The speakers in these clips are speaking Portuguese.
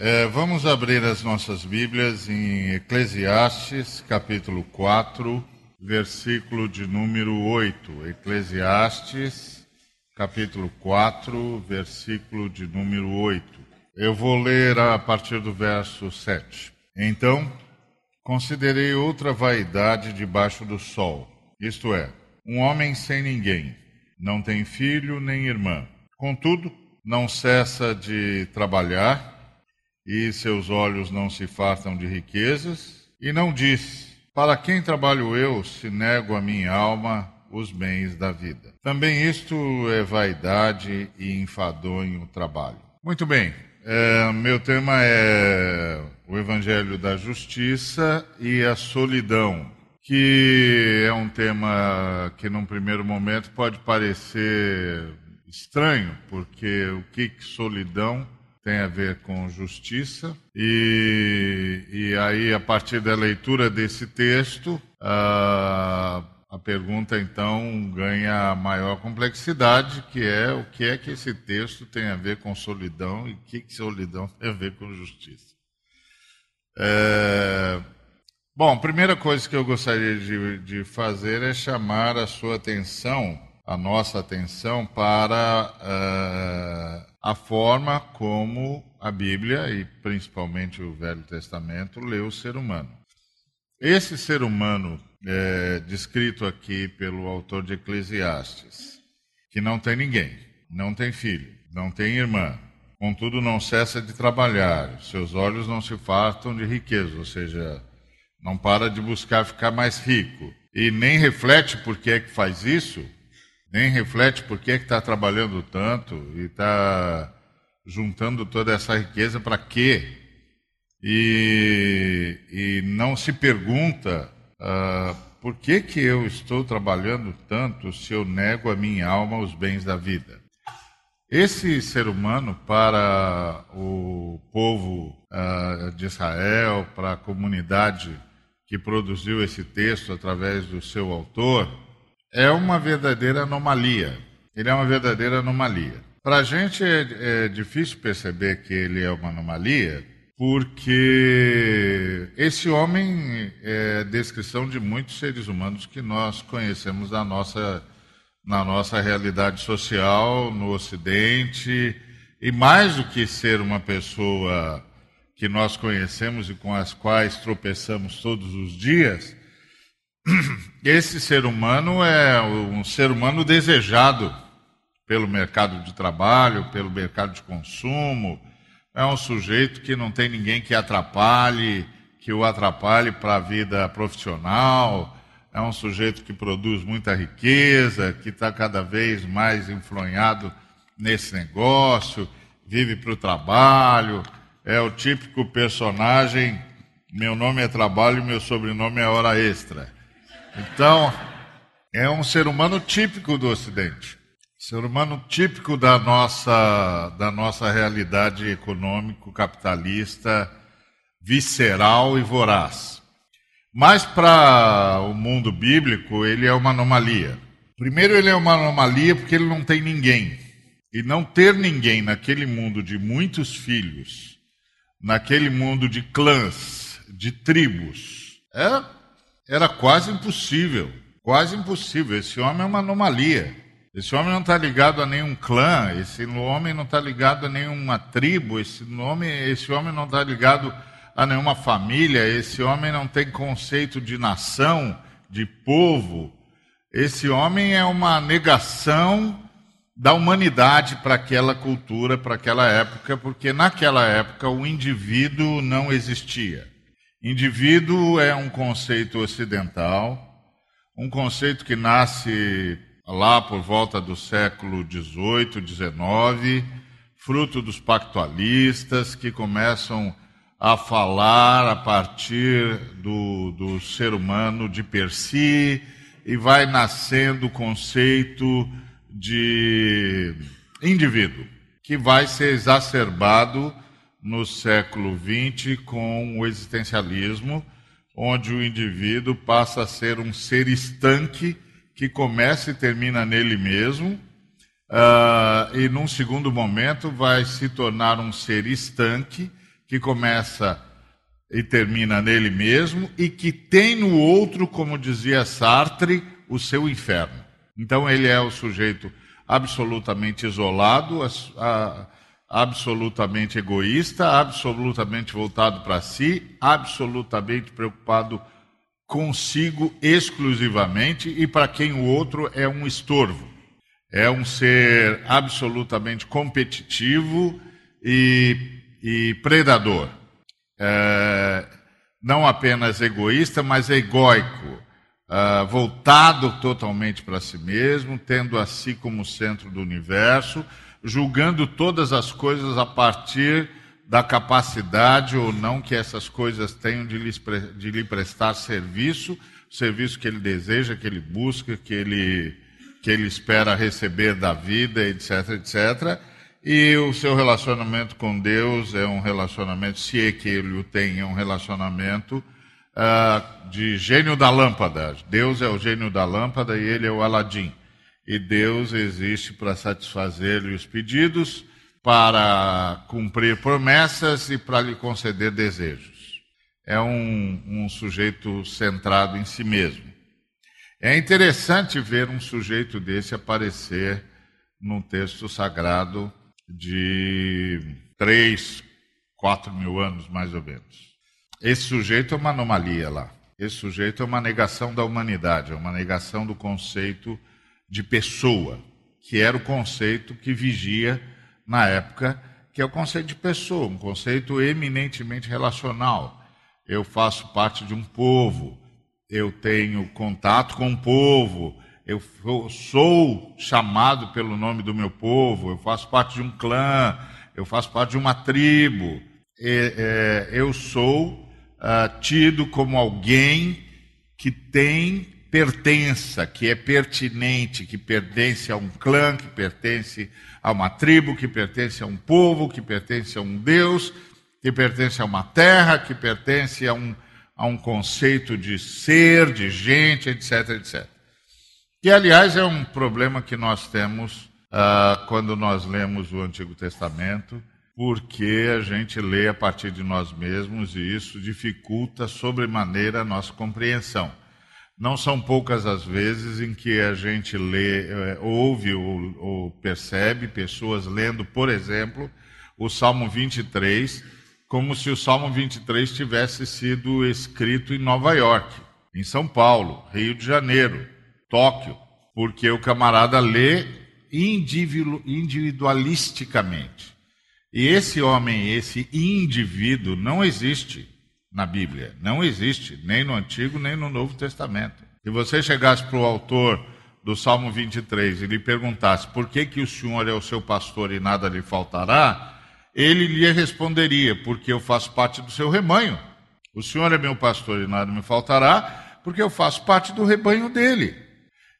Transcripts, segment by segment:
É, vamos abrir as nossas Bíblias em Eclesiastes, capítulo 4, versículo de número 8. Eclesiastes, capítulo 4, versículo de número 8. Eu vou ler a partir do verso 7. Então, considerei outra vaidade debaixo do sol, isto é, um homem sem ninguém, não tem filho nem irmã. Contudo, não cessa de trabalhar e seus olhos não se fartam de riquezas, e não diz: Para quem trabalho eu se nego a minha alma os bens da vida? Também isto é vaidade e enfadonho trabalho. Muito bem, é, meu tema é o Evangelho da Justiça e a solidão, que é um tema que, num primeiro momento, pode parecer estranho, porque o que, que solidão tem a ver com justiça. E, e aí, a partir da leitura desse texto, a, a pergunta então ganha maior complexidade, que é o que é que esse texto tem a ver com solidão e o que, que solidão tem a ver com justiça. É, bom, a primeira coisa que eu gostaria de, de fazer é chamar a sua atenção a nossa atenção para uh, a forma como a Bíblia e principalmente o Velho Testamento lê o ser humano. Esse ser humano é, descrito aqui pelo autor de Eclesiastes, que não tem ninguém, não tem filho, não tem irmã, contudo não cessa de trabalhar, seus olhos não se fartam de riqueza, ou seja, não para de buscar ficar mais rico, e nem reflete por que é que faz isso, nem reflete por que está trabalhando tanto e está juntando toda essa riqueza para quê? E, e, não se pergunta uh, por que, que eu estou trabalhando tanto se eu nego a minha alma os bens da vida. Esse ser humano, para o povo uh, de Israel, para a comunidade que produziu esse texto através do seu autor, é uma verdadeira anomalia. Ele é uma verdadeira anomalia. Para a gente é, é difícil perceber que ele é uma anomalia, porque esse homem é descrição de muitos seres humanos que nós conhecemos na nossa, na nossa realidade social, no Ocidente, e mais do que ser uma pessoa que nós conhecemos e com as quais tropeçamos todos os dias, esse ser humano é um ser humano desejado pelo mercado de trabalho, pelo mercado de consumo. É um sujeito que não tem ninguém que atrapalhe, que o atrapalhe para a vida profissional. É um sujeito que produz muita riqueza, que está cada vez mais influenhado nesse negócio, vive para o trabalho. É o típico personagem. Meu nome é trabalho, meu sobrenome é hora extra. Então, é um ser humano típico do Ocidente. Ser humano típico da nossa, da nossa realidade econômico-capitalista, visceral e voraz. Mas para o mundo bíblico, ele é uma anomalia. Primeiro, ele é uma anomalia porque ele não tem ninguém. E não ter ninguém naquele mundo de muitos filhos, naquele mundo de clãs, de tribos, é era quase impossível. Quase impossível. Esse homem é uma anomalia. Esse homem não está ligado a nenhum clã, esse homem não está ligado a nenhuma tribo, esse, nome, esse homem não está ligado a nenhuma família, esse homem não tem conceito de nação, de povo. Esse homem é uma negação da humanidade para aquela cultura, para aquela época, porque naquela época o indivíduo não existia. Indivíduo é um conceito ocidental, um conceito que nasce lá por volta do século XVIII, XIX, fruto dos pactualistas que começam a falar a partir do, do ser humano de per si e vai nascendo o conceito de indivíduo, que vai ser exacerbado no século XX com o existencialismo, onde o indivíduo passa a ser um ser estanque que começa e termina nele mesmo, uh, e num segundo momento vai se tornar um ser estanque que começa e termina nele mesmo e que tem no outro, como dizia Sartre, o seu inferno. Então ele é o sujeito absolutamente isolado, absolutamente egoísta, absolutamente voltado para si, absolutamente preocupado consigo exclusivamente e para quem o outro é um estorvo. É um ser absolutamente competitivo e, e predador. É, não apenas egoísta, mas egóico, é, voltado totalmente para si mesmo, tendo a si como centro do universo, julgando todas as coisas a partir da capacidade ou não que essas coisas tenham de lhe, de lhe prestar serviço, serviço que ele deseja, que ele busca, que ele, que ele espera receber da vida, etc, etc. E o seu relacionamento com Deus é um relacionamento, se é que ele o tem, é um relacionamento uh, de gênio da lâmpada. Deus é o gênio da lâmpada e ele é o Aladim. E Deus existe para satisfazer-lhe os pedidos para cumprir promessas e para lhe conceder desejos. É um, um sujeito centrado em si mesmo. É interessante ver um sujeito desse aparecer num texto sagrado de três, quatro mil anos, mais ou menos. Esse sujeito é uma anomalia lá. Esse sujeito é uma negação da humanidade, é uma negação do conceito de pessoa, que era o conceito que vigia na época, que é o conceito de pessoa, um conceito eminentemente relacional. Eu faço parte de um povo, eu tenho contato com o um povo, eu sou chamado pelo nome do meu povo, eu faço parte de um clã, eu faço parte de uma tribo, é, eu sou uh, tido como alguém que tem pertença, que é pertinente, que pertence a um clã, que pertence a uma tribo, que pertence a um povo, que pertence a um Deus, que pertence a uma terra, que pertence a um, a um conceito de ser, de gente, etc, etc. Que, aliás, é um problema que nós temos uh, quando nós lemos o Antigo Testamento, porque a gente lê a partir de nós mesmos e isso dificulta sobremaneira a nossa compreensão. Não são poucas as vezes em que a gente lê, eh, ouve ou, ou percebe pessoas lendo, por exemplo, o Salmo 23, como se o Salmo 23 tivesse sido escrito em Nova York, em São Paulo, Rio de Janeiro, Tóquio, porque o camarada lê individualisticamente. E esse homem, esse indivíduo, não existe na Bíblia. Não existe, nem no Antigo, nem no Novo Testamento. Se você chegasse para o autor do Salmo 23 e lhe perguntasse por que, que o Senhor é o seu pastor e nada lhe faltará, ele lhe responderia: porque eu faço parte do seu rebanho. O Senhor é meu pastor e nada me faltará, porque eu faço parte do rebanho dele.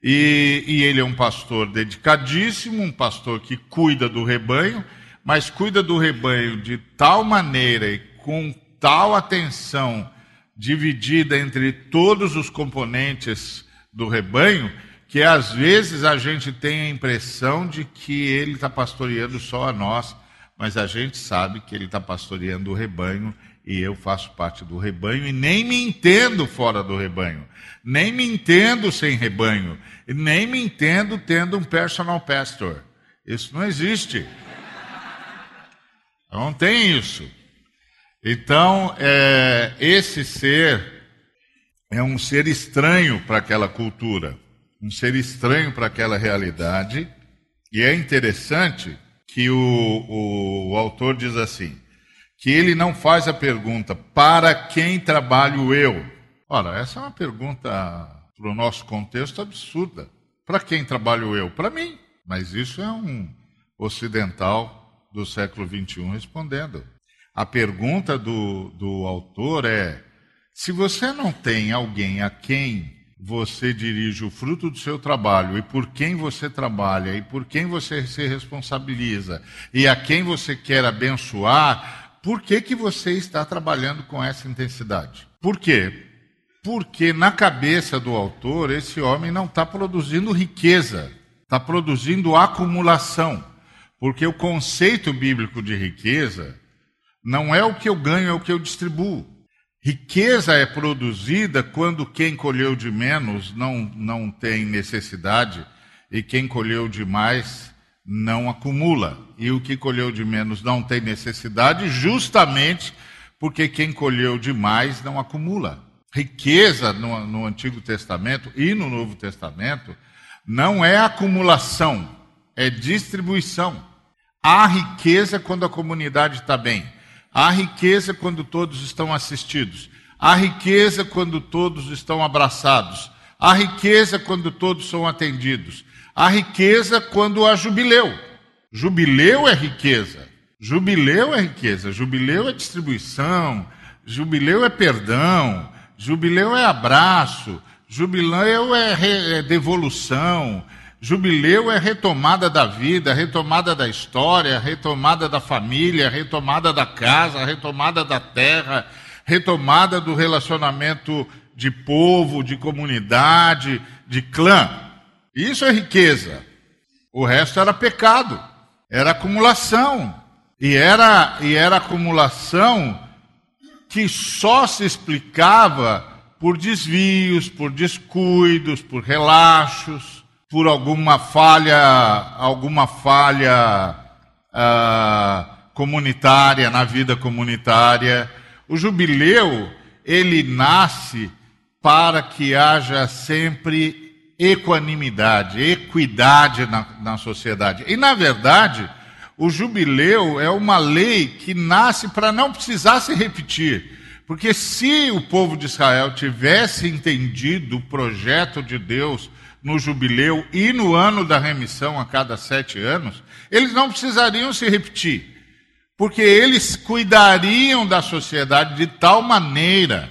E, e ele é um pastor dedicadíssimo, um pastor que cuida do rebanho, mas cuida do rebanho de tal maneira e com tal atenção dividida entre todos os componentes do rebanho, que às vezes a gente tem a impressão de que ele está pastoreando só a nós, mas a gente sabe que ele está pastoreando o rebanho e eu faço parte do rebanho e nem me entendo fora do rebanho, nem me entendo sem rebanho, nem me entendo tendo um personal pastor. Isso não existe. Não tem isso. Então, é, esse ser é um ser estranho para aquela cultura, um ser estranho para aquela realidade, e é interessante que o, o autor diz assim: que ele não faz a pergunta para quem trabalho eu. Ora, essa é uma pergunta para o nosso contexto absurda. Para quem trabalho eu? Para mim. Mas isso é um ocidental do século XXI respondendo. A pergunta do, do autor é: se você não tem alguém a quem você dirige o fruto do seu trabalho e por quem você trabalha e por quem você se responsabiliza e a quem você quer abençoar, por que, que você está trabalhando com essa intensidade? Por quê? Porque na cabeça do autor, esse homem não está produzindo riqueza, está produzindo acumulação. Porque o conceito bíblico de riqueza Não é o que eu ganho, é o que eu distribuo. Riqueza é produzida quando quem colheu de menos não, não tem necessidade e quem colheu de mais não acumula. E o que colheu de menos não tem necessidade, justamente porque quem colheu de mais não acumula. Riqueza no, no Antigo Testamento e no Novo Testamento não é acumulação, é distribuição. Há riqueza quando a comunidade está bem. Há riqueza quando todos estão assistidos. Há riqueza quando todos estão abraçados. Há riqueza quando todos são atendidos. Há riqueza quando há jubileu. Jubileu é riqueza. Jubileu é riqueza. Jubileu é distribuição. Jubileu é perdão. Jubileu é abraço. Jubileu é, é devolução. Jubileu é retomada da vida, retomada da história, retomada da família, retomada da casa, retomada da terra, retomada do relacionamento de povo, de comunidade, de clã. Isso é riqueza. O resto era pecado, era acumulação. E era, e era acumulação que só se explicava por desvios, por descuidos, por relaxos por alguma falha, alguma falha uh, comunitária, na vida comunitária. O jubileu, ele nasce para que haja sempre equanimidade, equidade na, na sociedade. E, na verdade, o jubileu é uma lei que nasce para não precisar se repetir. Porque se o povo de Israel tivesse entendido o projeto de Deus no jubileu e no ano da remissão a cada sete anos, eles não precisariam se repetir, porque eles cuidariam da sociedade de tal maneira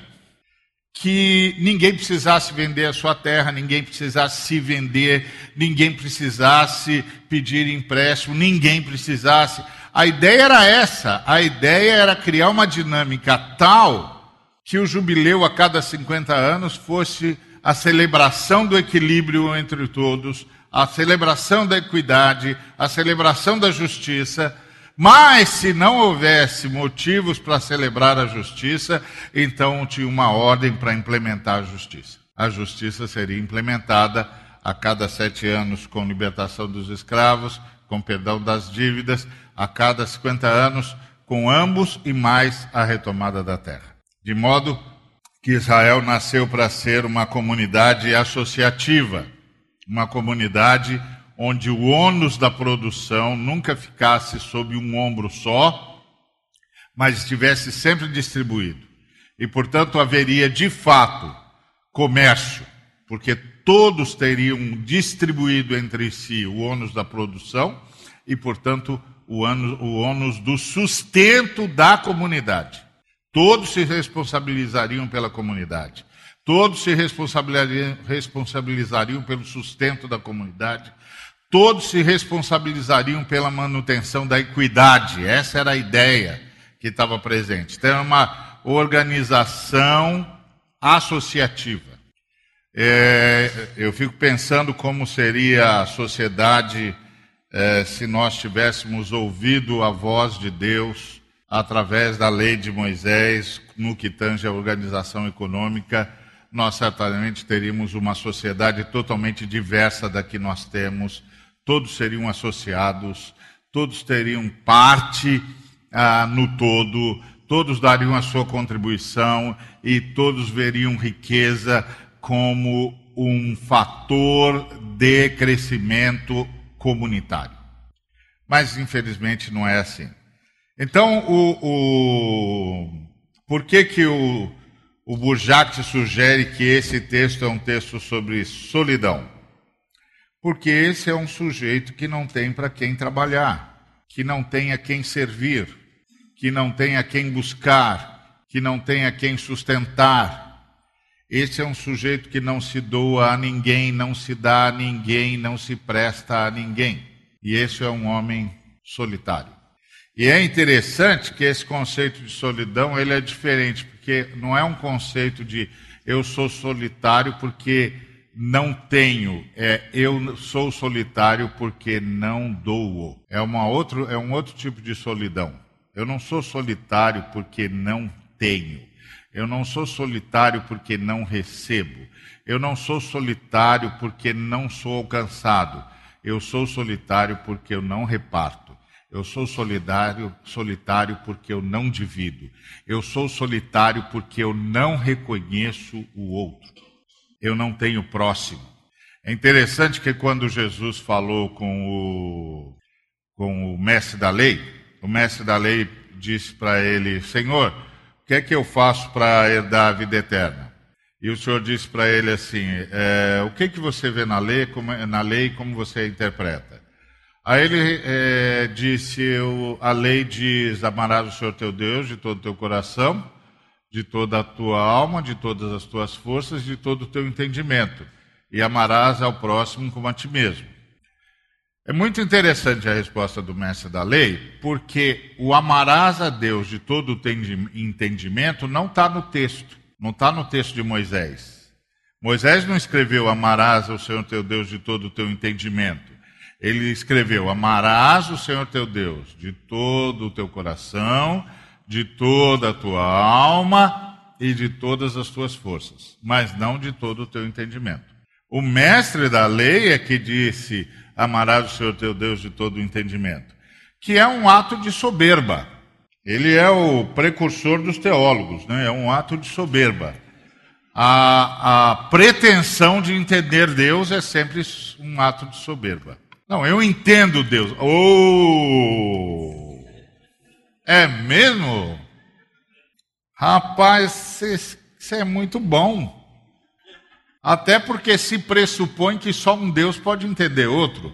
que ninguém precisasse vender a sua terra, ninguém precisasse se vender, ninguém precisasse pedir empréstimo, ninguém precisasse. A ideia era essa, a ideia era criar uma dinâmica tal que o jubileu a cada 50 anos fosse a celebração do equilíbrio entre todos, a celebração da equidade, a celebração da justiça. Mas se não houvesse motivos para celebrar a justiça, então tinha uma ordem para implementar a justiça. A justiça seria implementada a cada sete anos com libertação dos escravos, com perdão das dívidas, a cada 50 anos com ambos e mais a retomada da terra. De modo que Israel nasceu para ser uma comunidade associativa, uma comunidade onde o ônus da produção nunca ficasse sob um ombro só, mas estivesse sempre distribuído. E, portanto, haveria de fato comércio, porque todos teriam distribuído entre si o ônus da produção e, portanto, o ônus, do sustento da comunidade. Todos se responsabilizariam pela comunidade. Todos se responsabilizariam, responsabilizariam pelo sustento da comunidade. Todos se responsabilizariam pela manutenção da equidade. Essa era a ideia que estava presente. Então, é uma organização associativa. É, eu fico pensando como seria a sociedade é, se nós tivéssemos ouvido a voz de Deus através da lei de Moisés, no que tange a organização econômica, nós certamente teríamos uma sociedade totalmente diversa da que nós temos, todos seriam associados, todos teriam parte ah, no todo, todos dariam a sua contribuição e todos veriam riqueza como um fator de crescimento comunitário. Mas, infelizmente, não é assim. Então, o, o, por que, que o, o sugere que esse texto é um texto sobre solidão? Porque esse é um sujeito que não tem para quem trabalhar, que não tem a quem servir, que não tem a quem buscar, que não tem a quem sustentar. Esse é um sujeito que não se doa a ninguém, não se dá a ninguém, não se presta a ninguém. E esse é um homem solitário. E é interessante que esse conceito de solidão ele é diferente, porque não é um conceito de eu sou solitário porque não tenho, é eu sou solitário porque não dou. É, uma outro, é um outro tipo de solidão. Eu não sou solitário porque não tenho. Eu não sou solitário porque não recebo. Eu não sou solitário porque não sou alcançado. Eu sou solitário porque eu não reparto. Eu sou solidário, solitário porque eu não divido. Eu sou solitário porque eu não reconheço o outro. Eu não tenho próximo. É interessante que quando Jesus falou com o, com o mestre da lei, o mestre da lei disse para ele: Senhor, o que é que eu faço para herdar a vida eterna? E o Senhor disse para ele assim: é, O que que você vê na lei, como, na lei, como você interpreta? Aí ele é, disse: eu, A lei diz: Amarás o Senhor teu Deus de todo o teu coração, de toda a tua alma, de todas as tuas forças, de todo o teu entendimento, e amarás ao próximo como a ti mesmo. É muito interessante a resposta do mestre da lei, porque o amarás a Deus de todo o entendimento não está no texto, não está no texto de Moisés. Moisés não escreveu amarás ao Senhor teu Deus de todo o teu entendimento. Ele escreveu: amarás o Senhor teu Deus de todo o teu coração, de toda a tua alma e de todas as tuas forças, mas não de todo o teu entendimento. O mestre da lei é que disse: amarás o Senhor teu Deus de todo o entendimento, que é um ato de soberba. Ele é o precursor dos teólogos, né? é um ato de soberba. A, a pretensão de entender Deus é sempre um ato de soberba. Não, eu entendo Deus. Oh! É mesmo? Rapaz, isso é muito bom. Até porque se pressupõe que só um Deus pode entender outro.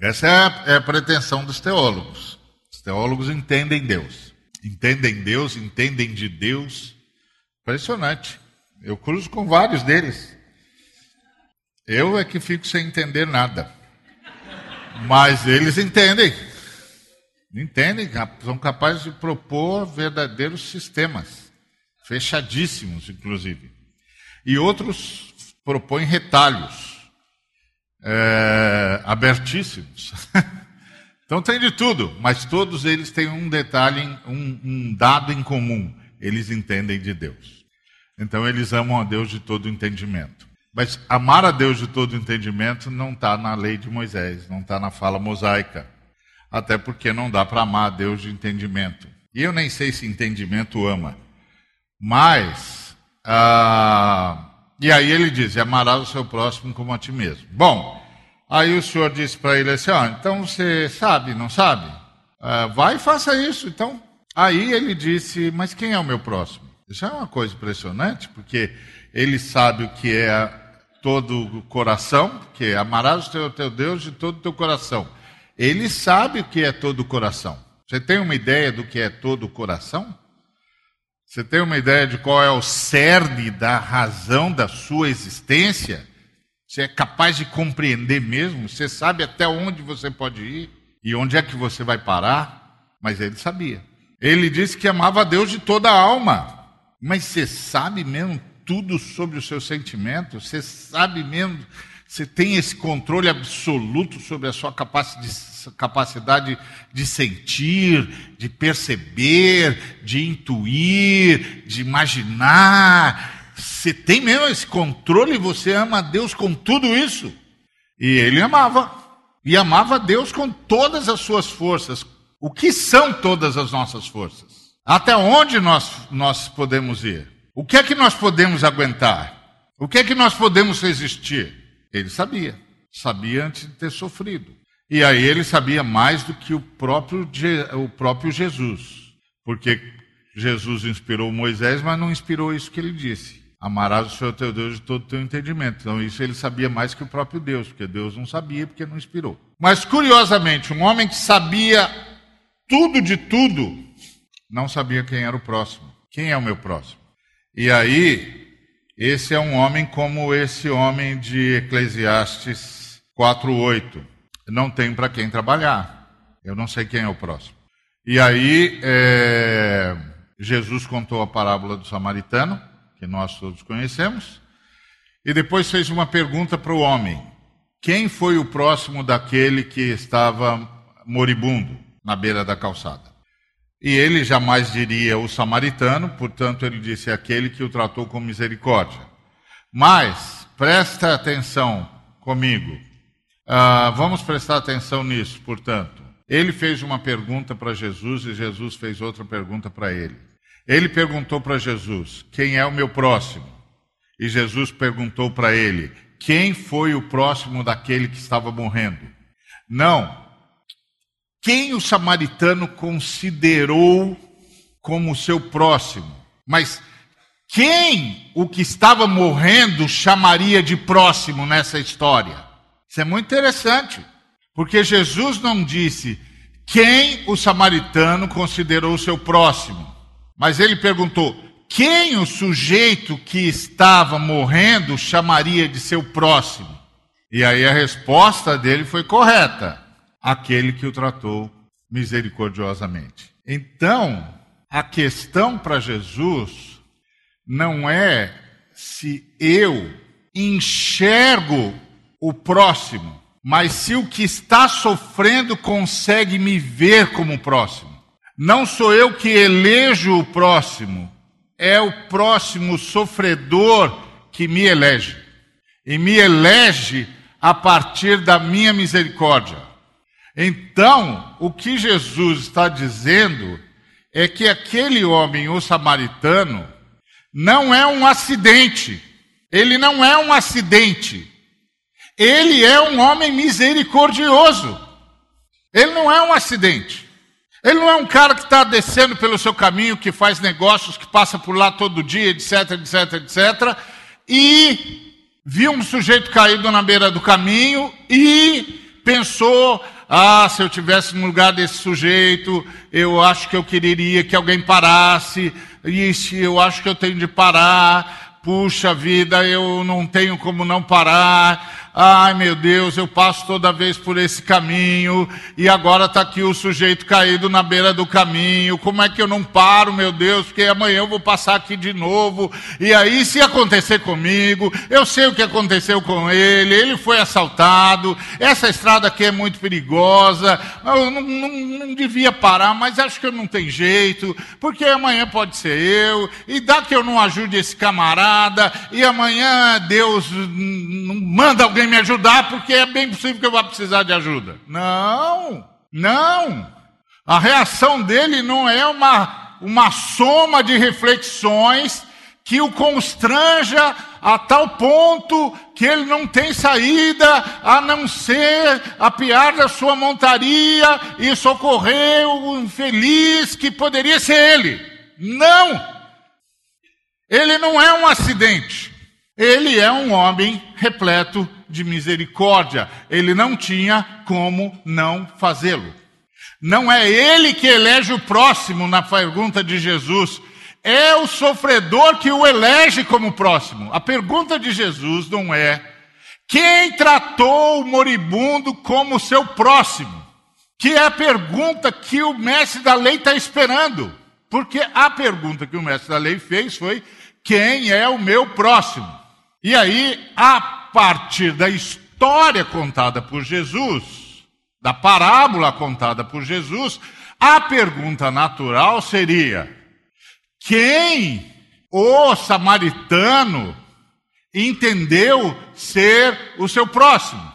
Essa é a, é a pretensão dos teólogos. Os teólogos entendem Deus. Entendem Deus, entendem de Deus. Impressionante. Eu cruzo com vários deles. Eu é que fico sem entender nada. Mas eles entendem. Entendem, são capazes de propor verdadeiros sistemas fechadíssimos, inclusive. E outros propõem retalhos, é, abertíssimos. então tem de tudo, mas todos eles têm um detalhe, um, um dado em comum: eles entendem de Deus. Então eles amam a Deus de todo entendimento. Mas amar a Deus de todo entendimento não está na lei de Moisés, não está na fala mosaica. Até porque não dá para amar a Deus de entendimento. E eu nem sei se entendimento ama. Mas, ah, e aí ele diz: amarás o seu próximo como a ti mesmo. Bom, aí o senhor disse para ele assim: ah, então você sabe, não sabe? Ah, vai e faça isso. Então, aí ele disse: mas quem é o meu próximo? Isso é uma coisa impressionante, porque ele sabe o que é todo o coração, que é amarás o teu, teu Deus de todo o teu coração. Ele sabe o que é todo o coração. Você tem uma ideia do que é todo o coração? Você tem uma ideia de qual é o cerne da razão da sua existência? Você é capaz de compreender mesmo? Você sabe até onde você pode ir e onde é que você vai parar? Mas ele sabia. Ele disse que amava a Deus de toda a alma. Mas você sabe mesmo tudo sobre o seu sentimento? Você sabe mesmo? Você tem esse controle absoluto sobre a sua capacidade de sentir, de perceber, de intuir, de imaginar. Você tem mesmo esse controle, você ama a Deus com tudo isso. E ele amava. E amava a Deus com todas as suas forças. O que são todas as nossas forças? Até onde nós, nós podemos ir? O que é que nós podemos aguentar? O que é que nós podemos resistir? Ele sabia. Sabia antes de ter sofrido. E aí ele sabia mais do que o próprio, o próprio Jesus, porque Jesus inspirou Moisés, mas não inspirou isso que ele disse. Amarás o Senhor teu Deus de todo o teu entendimento. Então, isso ele sabia mais que o próprio Deus, porque Deus não sabia, porque não inspirou. Mas, curiosamente, um homem que sabia tudo de tudo, não sabia quem era o próximo. Quem é o meu próximo? E aí, esse é um homem como esse homem de Eclesiastes 4,8 não tenho para quem trabalhar. Eu não sei quem é o próximo. E aí, é, Jesus contou a parábola do samaritano, que nós todos conhecemos, e depois fez uma pergunta para o homem: quem foi o próximo daquele que estava moribundo na beira da calçada. E ele jamais diria o samaritano, portanto, ele disse aquele que o tratou com misericórdia. Mas, presta atenção comigo. Uh, vamos prestar atenção nisso, portanto. Ele fez uma pergunta para Jesus e Jesus fez outra pergunta para ele. Ele perguntou para Jesus: Quem é o meu próximo? E Jesus perguntou para ele: Quem foi o próximo daquele que estava morrendo? Não, quem o samaritano considerou como seu próximo. Mas quem o que estava morrendo chamaria de próximo nessa história? Isso é muito interessante, porque Jesus não disse quem o samaritano considerou seu próximo, mas ele perguntou quem o sujeito que estava morrendo chamaria de seu próximo. E aí a resposta dele foi correta aquele que o tratou misericordiosamente. Então, a questão para Jesus não é se eu enxergo o próximo, mas se o que está sofrendo consegue me ver como próximo. Não sou eu que elejo o próximo, é o próximo sofredor que me elege. E me elege a partir da minha misericórdia. Então, o que Jesus está dizendo é que aquele homem, o samaritano, não é um acidente. Ele não é um acidente. Ele é um homem misericordioso. Ele não é um acidente. Ele não é um cara que está descendo pelo seu caminho, que faz negócios, que passa por lá todo dia, etc, etc, etc, e viu um sujeito caído na beira do caminho e pensou: ah, se eu tivesse no lugar desse sujeito, eu acho que eu quereria que alguém parasse. Ixi, eu acho que eu tenho de parar. Puxa vida, eu não tenho como não parar. Ai meu Deus, eu passo toda vez por esse caminho e agora está aqui o sujeito caído na beira do caminho. Como é que eu não paro, meu Deus? Porque amanhã eu vou passar aqui de novo. E aí, se acontecer comigo, eu sei o que aconteceu com ele. Ele foi assaltado. Essa estrada aqui é muito perigosa. Eu não, não, não devia parar, mas acho que não tem jeito, porque amanhã pode ser eu. E dá que eu não ajude esse camarada. E amanhã Deus manda alguém alguém me ajudar, porque é bem possível que eu vá precisar de ajuda. Não, não. A reação dele não é uma, uma soma de reflexões que o constranja a tal ponto que ele não tem saída a não ser apiar da sua montaria e socorrer o infeliz que poderia ser ele. Não! Ele não é um acidente. Ele é um homem repleto de misericórdia. Ele não tinha como não fazê-lo. Não é ele que elege o próximo na pergunta de Jesus, é o sofredor que o elege como próximo. A pergunta de Jesus não é quem tratou o moribundo como seu próximo, que é a pergunta que o mestre da lei está esperando. Porque a pergunta que o mestre da lei fez foi: quem é o meu próximo? E aí, a partir da história contada por Jesus, da parábola contada por Jesus, a pergunta natural seria: quem o samaritano entendeu ser o seu próximo?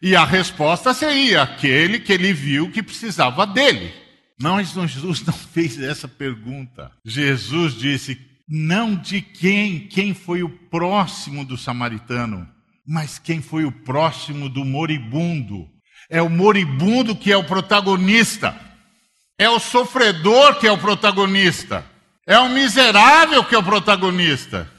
E a resposta seria aquele que ele viu que precisava dele. Não, Jesus não fez essa pergunta. Jesus disse: não de quem, quem foi o próximo do samaritano, mas quem foi o próximo do moribundo? É o moribundo que é o protagonista. É o sofredor que é o protagonista. É o miserável que é o protagonista.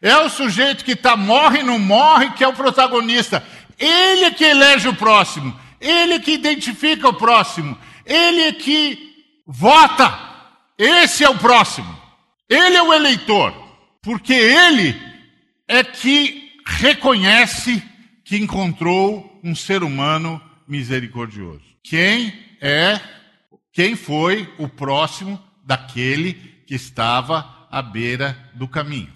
É o sujeito que está morre não morre que é o protagonista. Ele é que elege o próximo. Ele é que identifica o próximo. Ele é que vota. Esse é o próximo. Ele é o eleitor. Porque ele é que reconhece que encontrou um ser humano misericordioso. Quem é, quem foi o próximo daquele que estava à beira do caminho?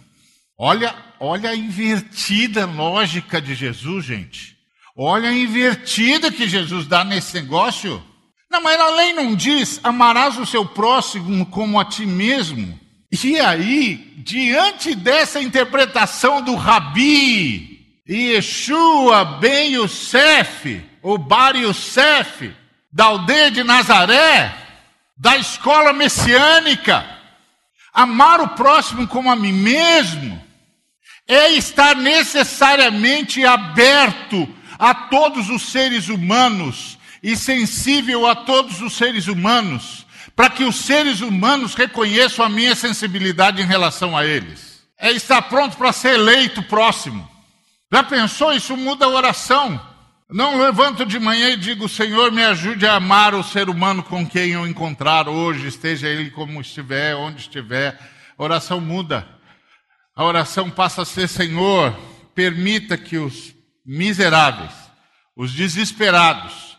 Olha, olha a invertida lógica de Jesus, gente. Olha a invertida que Jesus dá nesse negócio. Não, mas a lei não diz: amarás o seu próximo como a ti mesmo. E aí, diante dessa interpretação do Rabi, Yeshua ben Yosef, o Bar Yosef, da aldeia de Nazaré, da escola messiânica, amar o próximo como a mim mesmo, é estar necessariamente aberto a todos os seres humanos e sensível a todos os seres humanos, para que os seres humanos reconheçam a minha sensibilidade em relação a eles. É estar pronto para ser eleito próximo. Já pensou? Isso muda a oração. Não levanto de manhã e digo, Senhor, me ajude a amar o ser humano com quem eu encontrar hoje, esteja ele como estiver, onde estiver. A oração muda. A oração passa a ser, Senhor, permita que os miseráveis, os desesperados,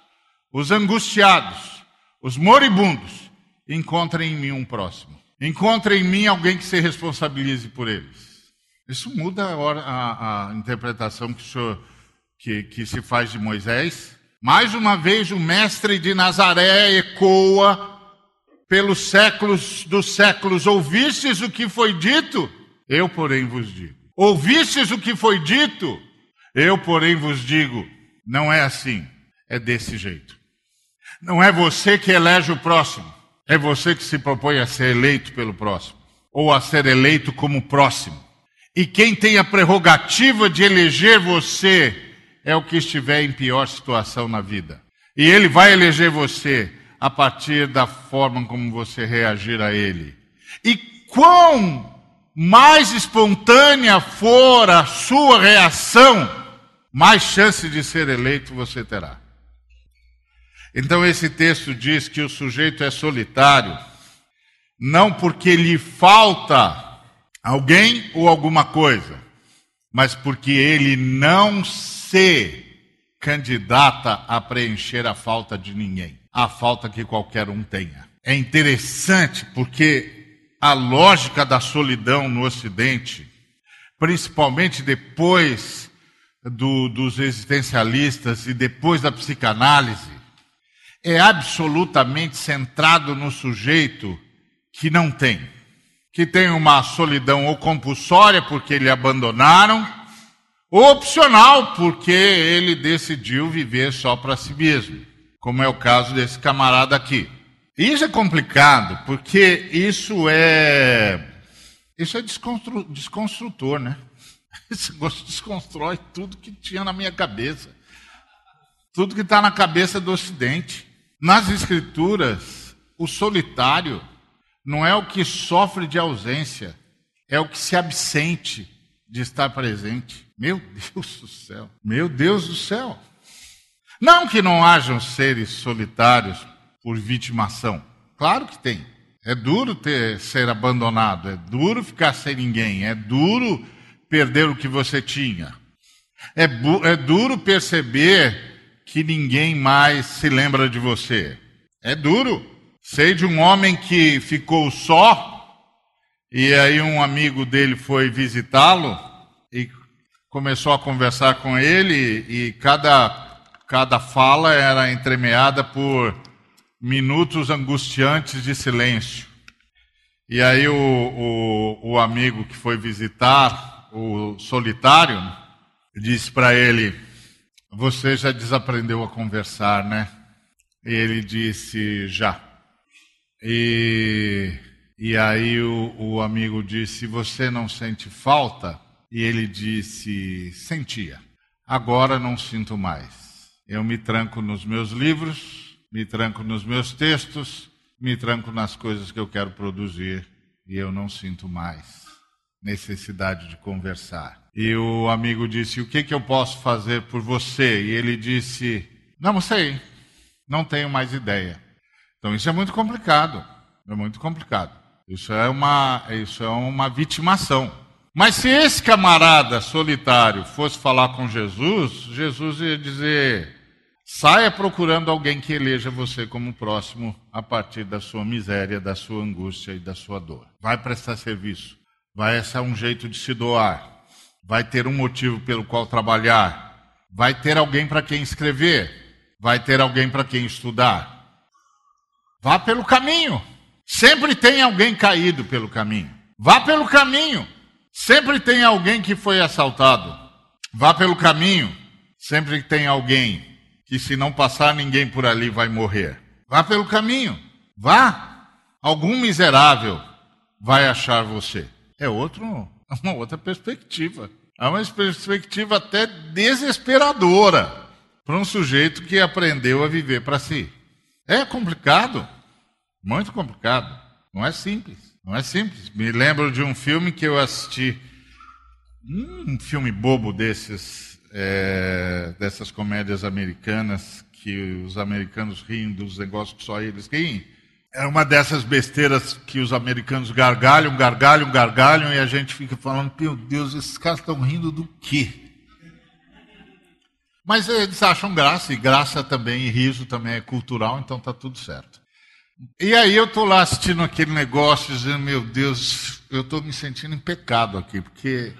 os angustiados, os moribundos, encontrem em mim um próximo. Encontrem em mim alguém que se responsabilize por eles. Isso muda a, a, a interpretação que, senhor, que, que se faz de Moisés. Mais uma vez, o mestre de Nazaré ecoa pelos séculos dos séculos: Ouvistes o que foi dito? Eu, porém, vos digo. Ouvistes o que foi dito? Eu, porém, vos digo. Não é assim, é desse jeito. Não é você que elege o próximo, é você que se propõe a ser eleito pelo próximo, ou a ser eleito como próximo. E quem tem a prerrogativa de eleger você é o que estiver em pior situação na vida. E ele vai eleger você a partir da forma como você reagir a ele. E quão mais espontânea for a sua reação, mais chance de ser eleito você terá. Então, esse texto diz que o sujeito é solitário, não porque lhe falta alguém ou alguma coisa, mas porque ele não se candidata a preencher a falta de ninguém, a falta que qualquer um tenha. É interessante porque a lógica da solidão no Ocidente, principalmente depois do, dos existencialistas e depois da psicanálise, é absolutamente centrado no sujeito que não tem, que tem uma solidão ou compulsória porque lhe abandonaram, ou opcional porque ele decidiu viver só para si mesmo, como é o caso desse camarada aqui. Isso é complicado porque isso é isso é desconstru, desconstrutor, né? Esse gosto desconstrói tudo que tinha na minha cabeça, tudo que está na cabeça do Ocidente. Nas Escrituras, o solitário não é o que sofre de ausência, é o que se absente de estar presente. Meu Deus do céu, meu Deus do céu. Não que não hajam seres solitários por vitimação, claro que tem. É duro ter, ser abandonado, é duro ficar sem ninguém, é duro perder o que você tinha. É, é duro perceber que ninguém mais se lembra de você. É duro. Sei de um homem que ficou só, e aí um amigo dele foi visitá-lo e começou a conversar com ele, e cada, cada fala era entremeada por minutos angustiantes de silêncio. E aí o, o, o amigo que foi visitar, o solitário, disse para ele: você já desaprendeu a conversar, né? E ele disse: Já. E, e aí o, o amigo disse: Você não sente falta? E ele disse: Sentia. Agora não sinto mais. Eu me tranco nos meus livros, me tranco nos meus textos, me tranco nas coisas que eu quero produzir e eu não sinto mais necessidade de conversar. E o amigo disse: O que, que eu posso fazer por você? E ele disse: Não sei, não tenho mais ideia. Então isso é muito complicado. É muito complicado. Isso é uma, isso é uma vitimação. Mas se esse camarada solitário fosse falar com Jesus, Jesus ia dizer: saia procurando alguém que eleja você como próximo a partir da sua miséria, da sua angústia e da sua dor. Vai prestar serviço. Vai ser um jeito de se doar vai ter um motivo pelo qual trabalhar, vai ter alguém para quem escrever, vai ter alguém para quem estudar. Vá pelo caminho. Sempre tem alguém caído pelo caminho. Vá pelo caminho. Sempre tem alguém que foi assaltado. Vá pelo caminho. Sempre tem alguém que, se não passar ninguém por ali, vai morrer. Vá pelo caminho. Vá. Algum miserável vai achar você. É outro, uma outra perspectiva. É uma perspectiva até desesperadora para um sujeito que aprendeu a viver para si. É complicado, muito complicado. Não é simples, não é simples. Me lembro de um filme que eu assisti, um filme bobo desses, é, dessas comédias americanas que os americanos riem dos negócios que só eles riem. É uma dessas besteiras que os americanos gargalham, gargalham, gargalham, e a gente fica falando, meu Deus, esses caras estão rindo do quê? Mas eles acham graça, e graça também, e riso também é cultural, então está tudo certo. E aí eu estou lá assistindo aquele negócio, dizendo, meu Deus, eu estou me sentindo em pecado aqui, porque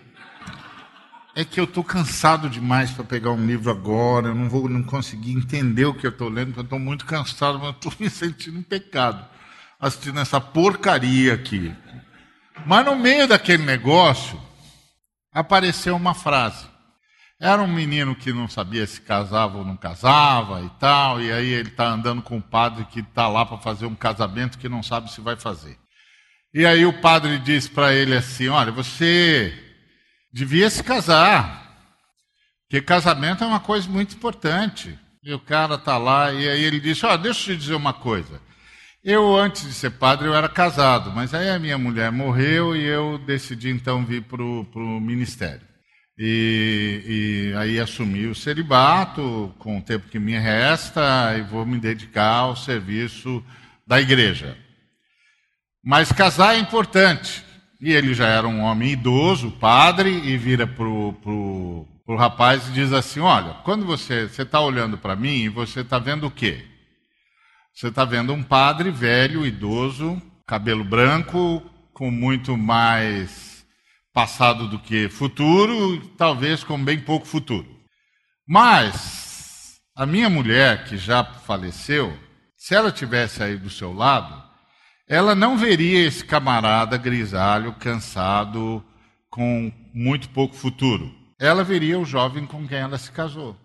é que eu estou cansado demais para pegar um livro agora, eu não vou não conseguir entender o que eu estou lendo, porque eu estou muito cansado, mas estou me sentindo em pecado assistindo essa porcaria aqui. Mas no meio daquele negócio, apareceu uma frase. Era um menino que não sabia se casava ou não casava e tal, e aí ele está andando com o padre que está lá para fazer um casamento que não sabe se vai fazer. E aí o padre diz para ele assim: Olha, você devia se casar. Porque casamento é uma coisa muito importante. E o cara está lá, e aí ele disse: Ó, oh, deixa eu te dizer uma coisa. Eu, antes de ser padre, eu era casado, mas aí a minha mulher morreu e eu decidi então vir para o ministério. E, e, aí assumi o celibato com o tempo que me resta e vou me dedicar ao serviço da igreja. Mas casar é importante. E ele já era um homem idoso, padre, e vira para o rapaz e diz assim: Olha, quando você está olhando para mim, você está vendo o quê? Você está vendo um padre velho, idoso, cabelo branco, com muito mais passado do que futuro, talvez com bem pouco futuro. Mas a minha mulher, que já faleceu, se ela tivesse aí do seu lado, ela não veria esse camarada grisalho, cansado, com muito pouco futuro. Ela veria o jovem com quem ela se casou.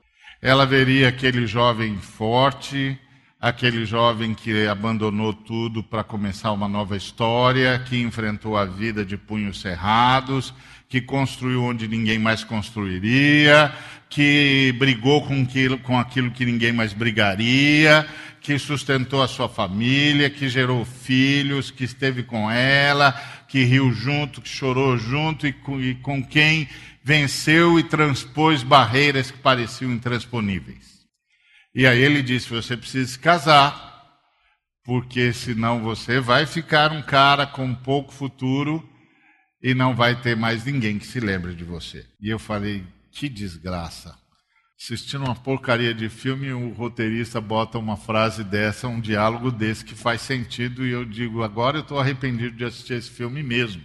Ela veria aquele jovem forte, aquele jovem que abandonou tudo para começar uma nova história, que enfrentou a vida de punhos cerrados, que construiu onde ninguém mais construiria, que brigou com aquilo, com aquilo que ninguém mais brigaria, que sustentou a sua família, que gerou filhos, que esteve com ela, que riu junto, que chorou junto e com, e com quem venceu e transpôs barreiras que pareciam intransponíveis. E aí ele disse: você precisa se casar, porque senão você vai ficar um cara com pouco futuro e não vai ter mais ninguém que se lembre de você. E eu falei: que desgraça assistindo uma porcaria de filme, o roteirista bota uma frase dessa, um diálogo desse que faz sentido, e eu digo, agora eu estou arrependido de assistir esse filme mesmo.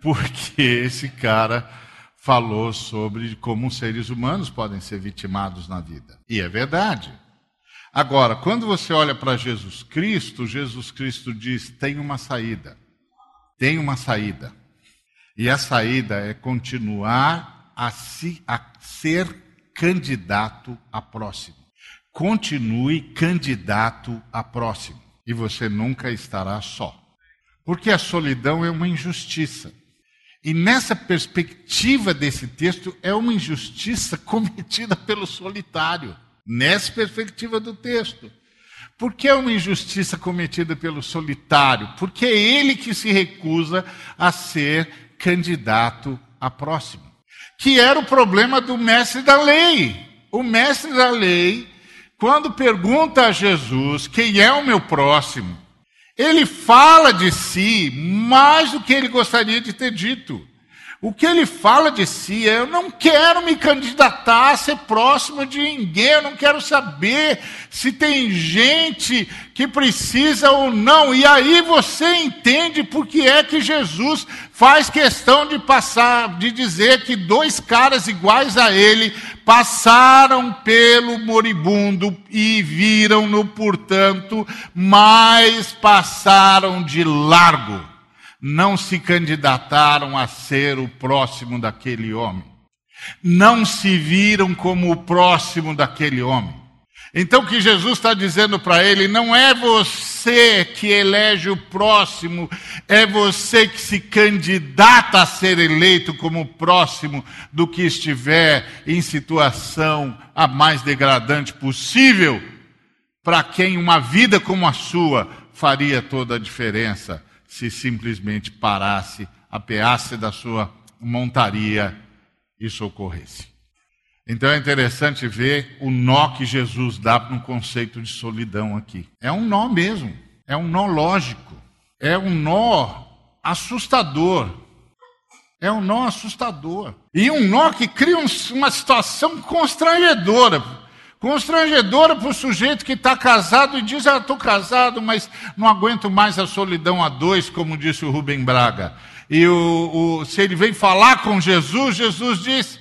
Porque esse cara falou sobre como os seres humanos podem ser vitimados na vida. E é verdade. Agora, quando você olha para Jesus Cristo, Jesus Cristo diz: tem uma saída. Tem uma saída. E a saída é continuar a, si, a ser candidato a próximo. Continue candidato a próximo. E você nunca estará só. Porque a solidão é uma injustiça. E nessa perspectiva desse texto, é uma injustiça cometida pelo solitário. Nessa perspectiva do texto. Por que é uma injustiça cometida pelo solitário? Porque é ele que se recusa a ser candidato a próximo que era o problema do mestre da lei. O mestre da lei, quando pergunta a Jesus quem é o meu próximo, ele fala de si mais do que ele gostaria de ter dito. O que ele fala de si é: eu não quero me candidatar a ser próximo de ninguém, eu não quero saber se tem gente que precisa ou não. E aí você entende por que é que Jesus faz questão de passar, de dizer que dois caras iguais a ele passaram pelo moribundo e viram-no, portanto, mas passaram de largo não se candidataram a ser o próximo daquele homem. Não se viram como o próximo daquele homem. Então o que Jesus está dizendo para ele, não é você que elege o próximo, é você que se candidata a ser eleito como próximo do que estiver em situação a mais degradante possível, para quem uma vida como a sua faria toda a diferença se simplesmente parasse, apeasse da sua montaria e socorresse. Então é interessante ver o nó que Jesus dá no conceito de solidão aqui. É um nó mesmo, é um nó lógico, é um nó assustador. É um nó assustador. E um nó que cria uma situação constrangedora Constrangedora para o sujeito que está casado e diz: Ah, estou casado, mas não aguento mais a solidão a dois, como disse o Rubem Braga. E o, o, se ele vem falar com Jesus, Jesus diz: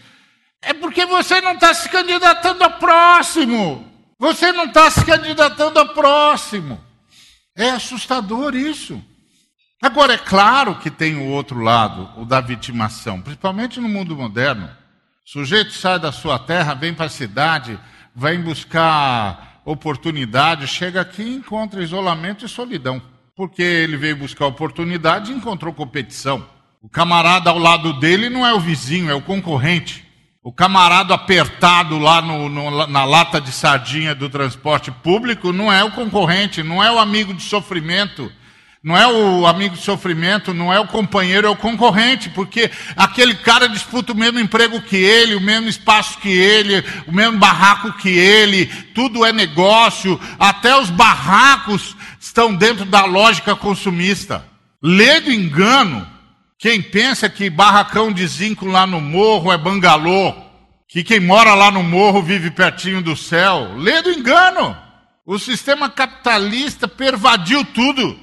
É porque você não está se candidatando a próximo. Você não está se candidatando a próximo. É assustador isso. Agora, é claro que tem o outro lado, o da vitimação, principalmente no mundo moderno. O sujeito sai da sua terra, vem para a cidade vai buscar oportunidade, chega aqui e encontra isolamento e solidão. Porque ele veio buscar oportunidade e encontrou competição. O camarada ao lado dele não é o vizinho, é o concorrente. O camarada apertado lá no, no, na lata de sardinha do transporte público não é o concorrente, não é o amigo de sofrimento não é o amigo de sofrimento, não é o companheiro, é o concorrente, porque aquele cara disputa o mesmo emprego que ele, o mesmo espaço que ele, o mesmo barraco que ele, tudo é negócio, até os barracos estão dentro da lógica consumista. Lê do engano quem pensa que barracão de zinco lá no morro é bangalô, que quem mora lá no morro vive pertinho do céu. Lê do engano. O sistema capitalista pervadiu tudo.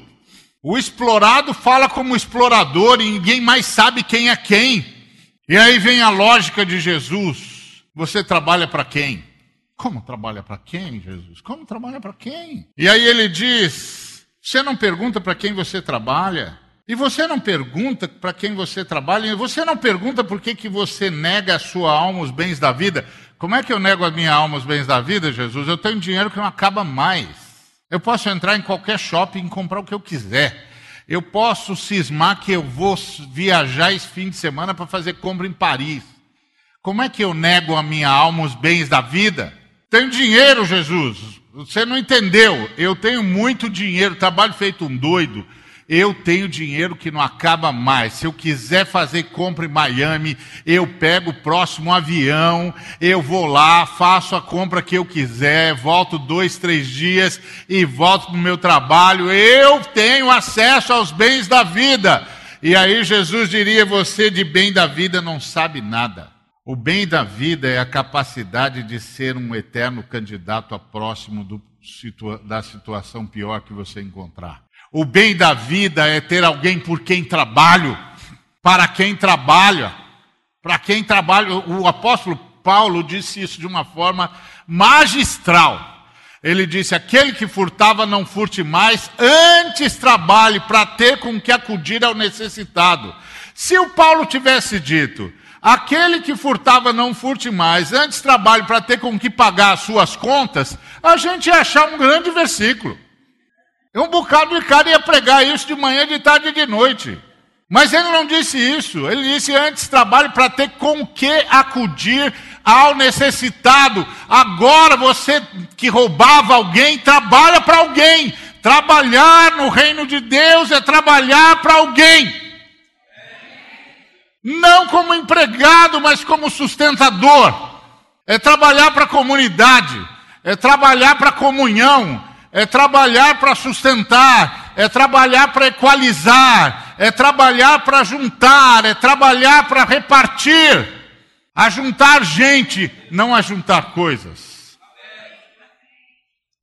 O explorado fala como explorador e ninguém mais sabe quem é quem. E aí vem a lógica de Jesus. Você trabalha para quem? Como trabalha para quem, Jesus? Como trabalha para quem? E aí ele diz: Você não pergunta para quem você trabalha? E você não pergunta para quem você trabalha? E você não pergunta por que, que você nega a sua alma, os bens da vida? Como é que eu nego a minha alma, os bens da vida, Jesus? Eu tenho dinheiro que não acaba mais. Eu posso entrar em qualquer shopping e comprar o que eu quiser. Eu posso cismar que eu vou viajar esse fim de semana para fazer compra em Paris. Como é que eu nego a minha alma os bens da vida? Tenho dinheiro, Jesus. Você não entendeu. Eu tenho muito dinheiro, trabalho feito um doido. Eu tenho dinheiro que não acaba mais. Se eu quiser fazer compra em Miami, eu pego o próximo avião, eu vou lá, faço a compra que eu quiser, volto dois, três dias e volto para o meu trabalho. Eu tenho acesso aos bens da vida. E aí Jesus diria: você de bem da vida não sabe nada. O bem da vida é a capacidade de ser um eterno candidato a próximo do, da situação pior que você encontrar. O bem da vida é ter alguém por quem trabalho, para quem trabalha, para quem trabalha. O apóstolo Paulo disse isso de uma forma magistral. Ele disse: aquele que furtava não furte mais, antes trabalhe para ter com que acudir ao necessitado. Se o Paulo tivesse dito, aquele que furtava não furte mais, antes trabalhe para ter com que pagar as suas contas, a gente ia achar um grande versículo. Um bocado de cara ia pregar isso de manhã, de tarde e de noite. Mas ele não disse isso. Ele disse antes trabalhe para ter com que acudir ao necessitado. Agora você que roubava alguém, trabalha para alguém. Trabalhar no reino de Deus é trabalhar para alguém. Não como empregado, mas como sustentador. É trabalhar para a comunidade. É trabalhar para a comunhão é trabalhar para sustentar, é trabalhar para equalizar, é trabalhar para juntar, é trabalhar para repartir, a juntar gente, não a juntar coisas.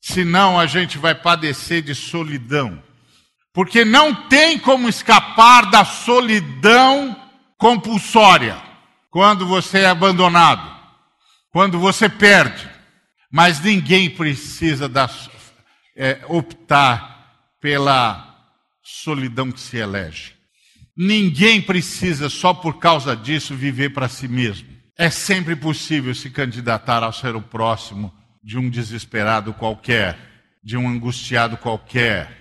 Senão a gente vai padecer de solidão. Porque não tem como escapar da solidão compulsória quando você é abandonado, quando você perde. Mas ninguém precisa da, é, optar pela solidão que se elege. Ninguém precisa, só por causa disso, viver para si mesmo. É sempre possível se candidatar ao ser o próximo de um desesperado qualquer, de um angustiado qualquer,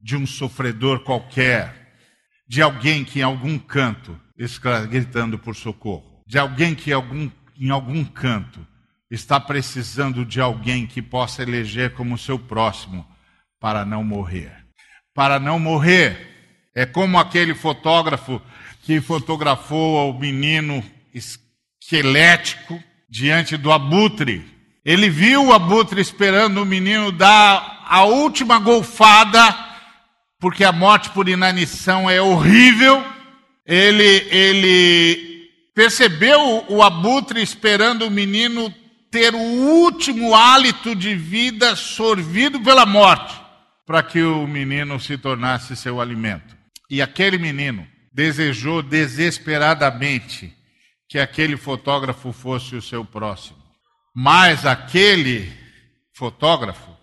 de um sofredor qualquer, de alguém que em algum canto está gritando por socorro, de alguém que em algum, em algum canto está precisando de alguém que possa eleger como seu próximo para não morrer. Para não morrer, é como aquele fotógrafo que fotografou o menino esquelético diante do abutre. Ele viu o abutre esperando o menino dar a última golfada, porque a morte por inanição é horrível. Ele, ele percebeu o abutre esperando o menino ter o último hálito de vida sorvido pela morte, para que o menino se tornasse seu alimento. E aquele menino desejou desesperadamente que aquele fotógrafo fosse o seu próximo. Mas aquele fotógrafo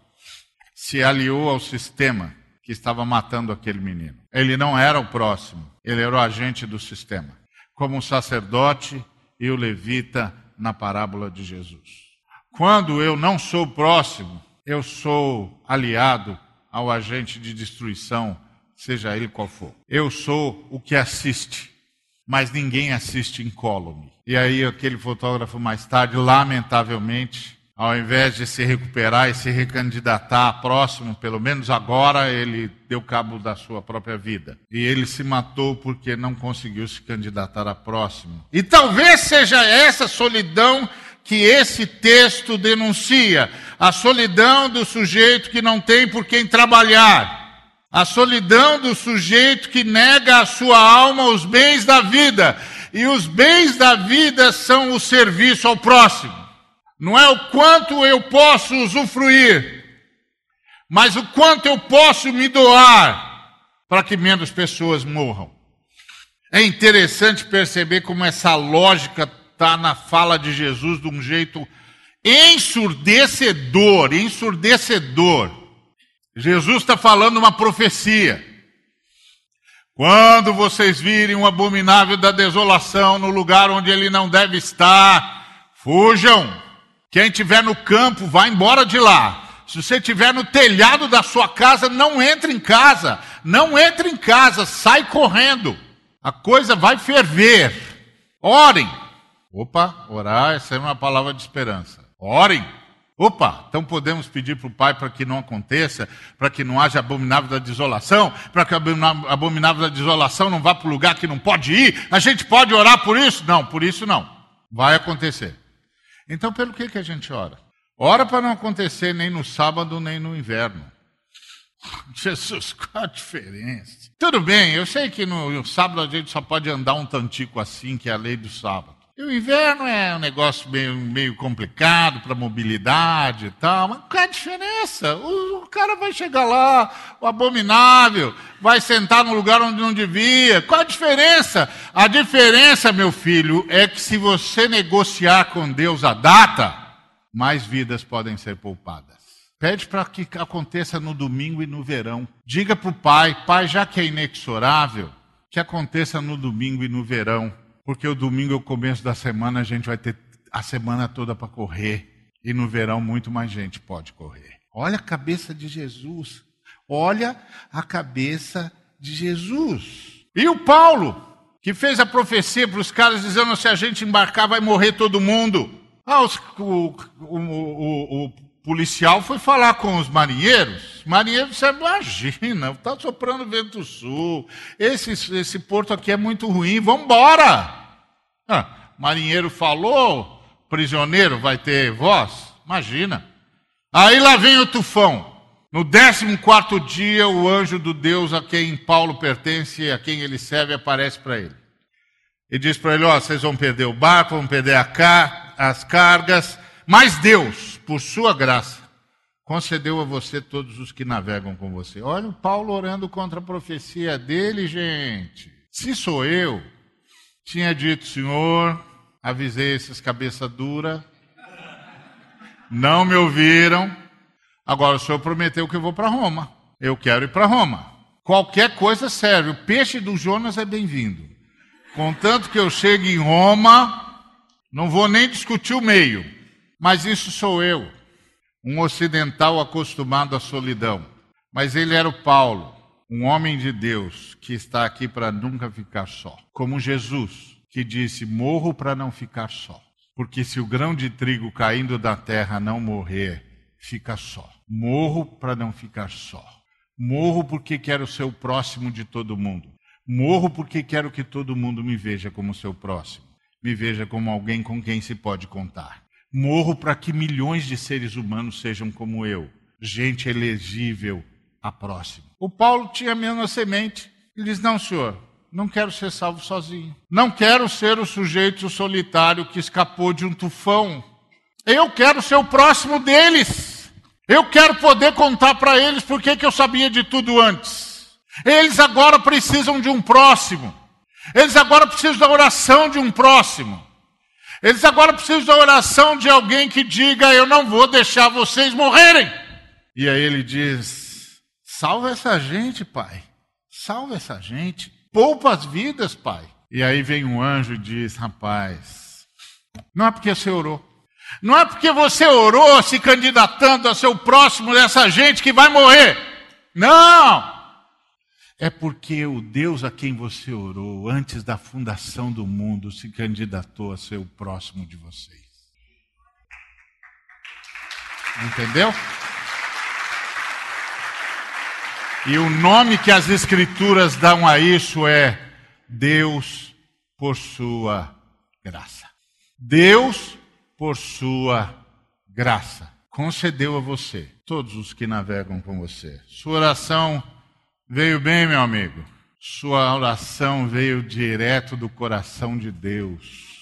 se aliou ao sistema que estava matando aquele menino. Ele não era o próximo, ele era o agente do sistema, como o sacerdote e o levita na parábola de Jesus. Quando eu não sou próximo, eu sou aliado ao agente de destruição, seja ele qual for. Eu sou o que assiste, mas ninguém assiste incólume. E aí aquele fotógrafo mais tarde, lamentavelmente, ao invés de se recuperar e se recandidatar próximo, pelo menos agora, ele deu cabo da sua própria vida. E ele se matou porque não conseguiu se candidatar a próximo. E talvez seja essa solidão que esse texto denuncia: a solidão do sujeito que não tem por quem trabalhar, a solidão do sujeito que nega a sua alma os bens da vida. E os bens da vida são o serviço ao próximo. Não é o quanto eu posso usufruir, mas o quanto eu posso me doar para que menos pessoas morram. É interessante perceber como essa lógica está na fala de Jesus de um jeito ensurdecedor, ensurdecedor. Jesus está falando uma profecia. Quando vocês virem um abominável da desolação no lugar onde ele não deve estar, fujam. Quem estiver no campo, vá embora de lá. Se você estiver no telhado da sua casa, não entre em casa. Não entre em casa, sai correndo. A coisa vai ferver. Orem. Opa, orar, essa é uma palavra de esperança. Orem. Opa, então podemos pedir para o Pai para que não aconteça, para que não haja abominável da desolação, para que a abominável da desolação não vá para o lugar que não pode ir. A gente pode orar por isso? Não, por isso não. Vai acontecer. Então, pelo que, que a gente ora? Ora para não acontecer nem no sábado, nem no inverno. Jesus, qual a diferença? Tudo bem, eu sei que no, no sábado a gente só pode andar um tantico assim, que é a lei do sábado. E o inverno é um negócio meio, meio complicado para mobilidade e tal, mas qual é a diferença? O, o, cara vai chegar lá, o abominável, vai sentar no lugar onde não devia. Qual a diferença? A diferença, meu filho, é que se você negociar com Deus a data, mais vidas podem ser poupadas. Pede para que aconteça no domingo e no verão. Diga para o pai, pai, já que é inexorável, que aconteça no domingo e no verão porque o domingo é o começo da semana, a gente vai ter a semana toda para correr. E no verão, muito mais gente pode correr. Olha a cabeça de Jesus. Olha a cabeça de Jesus. E o Paulo, que fez a profecia para os caras dizendo: se a gente embarcar, vai morrer todo mundo. Ah, os, o, o, o, o, policial foi falar com os marinheiros. Marinheiro você imagina, está soprando vento sul. Esse, esse porto aqui é muito ruim, vamos embora. Ah, marinheiro falou, prisioneiro vai ter voz? Imagina. Aí lá vem o tufão. No décimo quarto dia, o anjo do Deus a quem Paulo pertence e a quem ele serve aparece para ele. E diz para ele: Ó, vocês vão perder o barco, vão perder ca as cargas, mas Deus, por sua graça, concedeu a você todos os que navegam com você. Olha o Paulo orando contra a profecia dele, gente. Se sou eu, tinha dito, Senhor, avisei esses cabeça dura, não me ouviram. Agora o Senhor prometeu que eu vou para Roma. Eu quero ir para Roma. Qualquer coisa serve. O peixe do Jonas é bem-vindo. Contanto que eu chegue em Roma, não vou nem discutir o meio. Mas isso sou eu, um ocidental acostumado à solidão. Mas ele era o Paulo, um homem de Deus que está aqui para nunca ficar só. Como Jesus, que disse: Morro para não ficar só. Porque se o grão de trigo caindo da terra não morrer, fica só. Morro para não ficar só. Morro porque quero ser o próximo de todo mundo. Morro porque quero que todo mundo me veja como seu próximo. Me veja como alguém com quem se pode contar. Morro para que milhões de seres humanos sejam como eu, gente elegível a próxima. O Paulo tinha a mesma semente. Ele diz: Não, senhor, não quero ser salvo sozinho. Não quero ser o sujeito solitário que escapou de um tufão. Eu quero ser o próximo deles. Eu quero poder contar para eles por que eu sabia de tudo antes. Eles agora precisam de um próximo. Eles agora precisam da oração de um próximo. Eles agora precisam da oração de alguém que diga: Eu não vou deixar vocês morrerem. E aí ele diz: Salva essa gente, pai. Salva essa gente. Poupa as vidas, pai. E aí vem um anjo e diz: Rapaz, não é porque você orou. Não é porque você orou se candidatando a ser o próximo dessa gente que vai morrer. Não! É porque o Deus a quem você orou antes da fundação do mundo se candidatou a ser o próximo de vocês. Entendeu? E o nome que as Escrituras dão a isso é Deus por sua graça. Deus por sua graça concedeu a você, todos os que navegam com você. Sua oração veio bem, meu amigo. Sua oração veio direto do coração de Deus.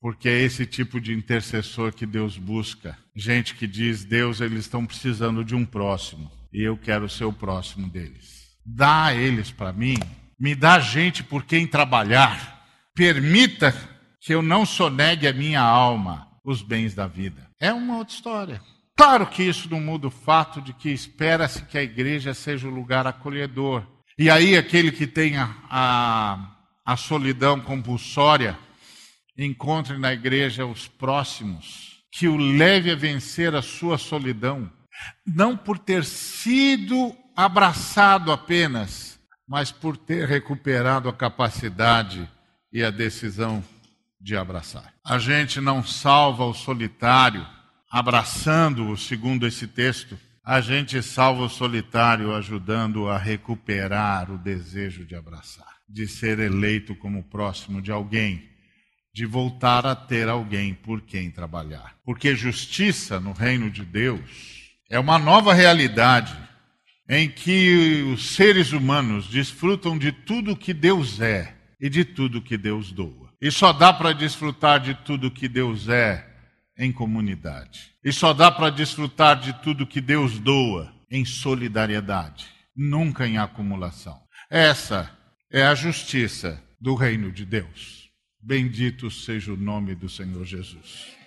Porque é esse tipo de intercessor que Deus busca. Gente que diz: Deus, eles estão precisando de um próximo e eu quero ser o próximo deles. Dá eles para mim, me dá gente por quem trabalhar, permita que eu não sonegue a minha alma os bens da vida. É uma outra história. Claro que isso não muda o fato de que espera-se que a igreja seja o lugar acolhedor. E aí, aquele que tem a, a, a solidão compulsória, encontre na igreja os próximos, que o leve a vencer a sua solidão não por ter sido abraçado apenas, mas por ter recuperado a capacidade e a decisão de abraçar. A gente não salva o solitário abraçando-o, segundo esse texto, a gente salva o solitário ajudando a recuperar o desejo de abraçar, de ser eleito como próximo de alguém, de voltar a ter alguém por quem trabalhar. Porque justiça no reino de Deus é uma nova realidade em que os seres humanos desfrutam de tudo que Deus é e de tudo que Deus doa. E só dá para desfrutar de tudo que Deus é em comunidade. E só dá para desfrutar de tudo que Deus doa em solidariedade, nunca em acumulação. Essa é a justiça do reino de Deus. Bendito seja o nome do Senhor Jesus.